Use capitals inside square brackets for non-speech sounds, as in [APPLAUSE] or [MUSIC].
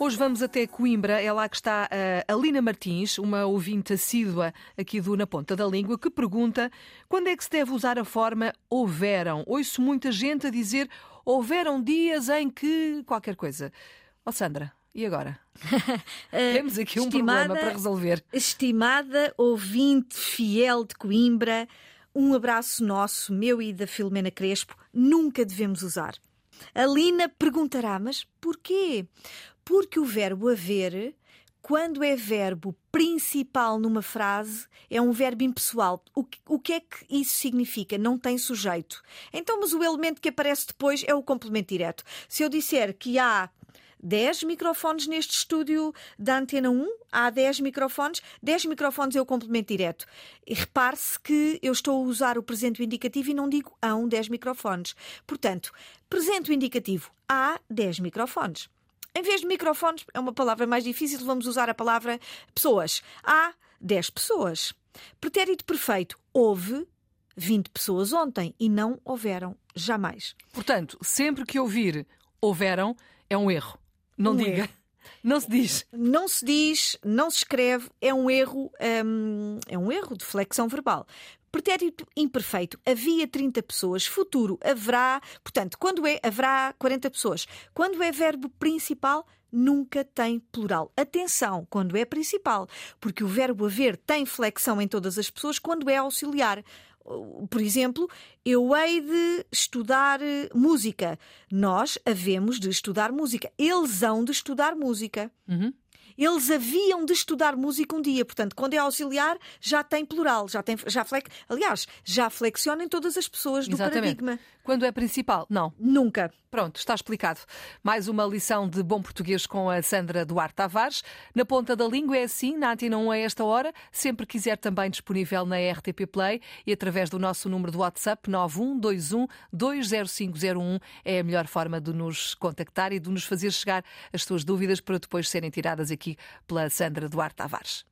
Hoje vamos até Coimbra, é lá que está a Alina Martins, uma ouvinte assídua aqui do Na Ponta da Língua, que pergunta quando é que se deve usar a forma houveram. Ouço muita gente a dizer houveram dias em que qualquer coisa. Ó oh, Sandra, e agora? [LAUGHS] Temos aqui um estimada, problema para resolver. Estimada ouvinte fiel de Coimbra, um abraço nosso, meu e da Filomena Crespo, nunca devemos usar. A Lina perguntará, mas porquê? Porque o verbo haver, quando é verbo principal numa frase, é um verbo impessoal. O que, o que é que isso significa? Não tem sujeito. Então, mas o elemento que aparece depois é o complemento direto. Se eu disser que há 10 microfones neste estúdio da Antena 1, há 10 microfones, 10 microfones é o complemento direto. Repare-se que eu estou a usar o presente indicativo e não digo hão 10 microfones. Portanto, presente indicativo, há 10 microfones. Em vez de microfones, é uma palavra mais difícil, vamos usar a palavra pessoas. Há 10 pessoas. Pretérito perfeito, houve 20 pessoas ontem e não houveram jamais. Portanto, sempre que ouvir houveram, é um erro. Não um diga. Erro. Não se diz. Não se diz, não se escreve, é um erro, hum, é um erro de flexão verbal. Pretérito imperfeito, havia 30 pessoas. Futuro, haverá. Portanto, quando é, haverá 40 pessoas. Quando é verbo principal, nunca tem plural. Atenção, quando é principal, porque o verbo haver tem flexão em todas as pessoas quando é auxiliar. Por exemplo, eu hei de estudar eh, música. Nós havemos de estudar música. Eles hão de estudar música. Uhum eles haviam de estudar música um dia. Portanto, quando é auxiliar, já tem plural, já tem, já flex... aliás, já flexiona em todas as pessoas do Exatamente. paradigma. Quando é principal, não. Nunca. Pronto, está explicado. Mais uma lição de bom português com a Sandra Duarte Tavares. Na ponta da língua é assim, na Antena 1 a esta hora. Sempre quiser também disponível na RTP Play e através do nosso número do WhatsApp 9121 20501 é a melhor forma de nos contactar e de nos fazer chegar as suas dúvidas para depois serem tiradas aqui pela Sandra Duarte Tavares.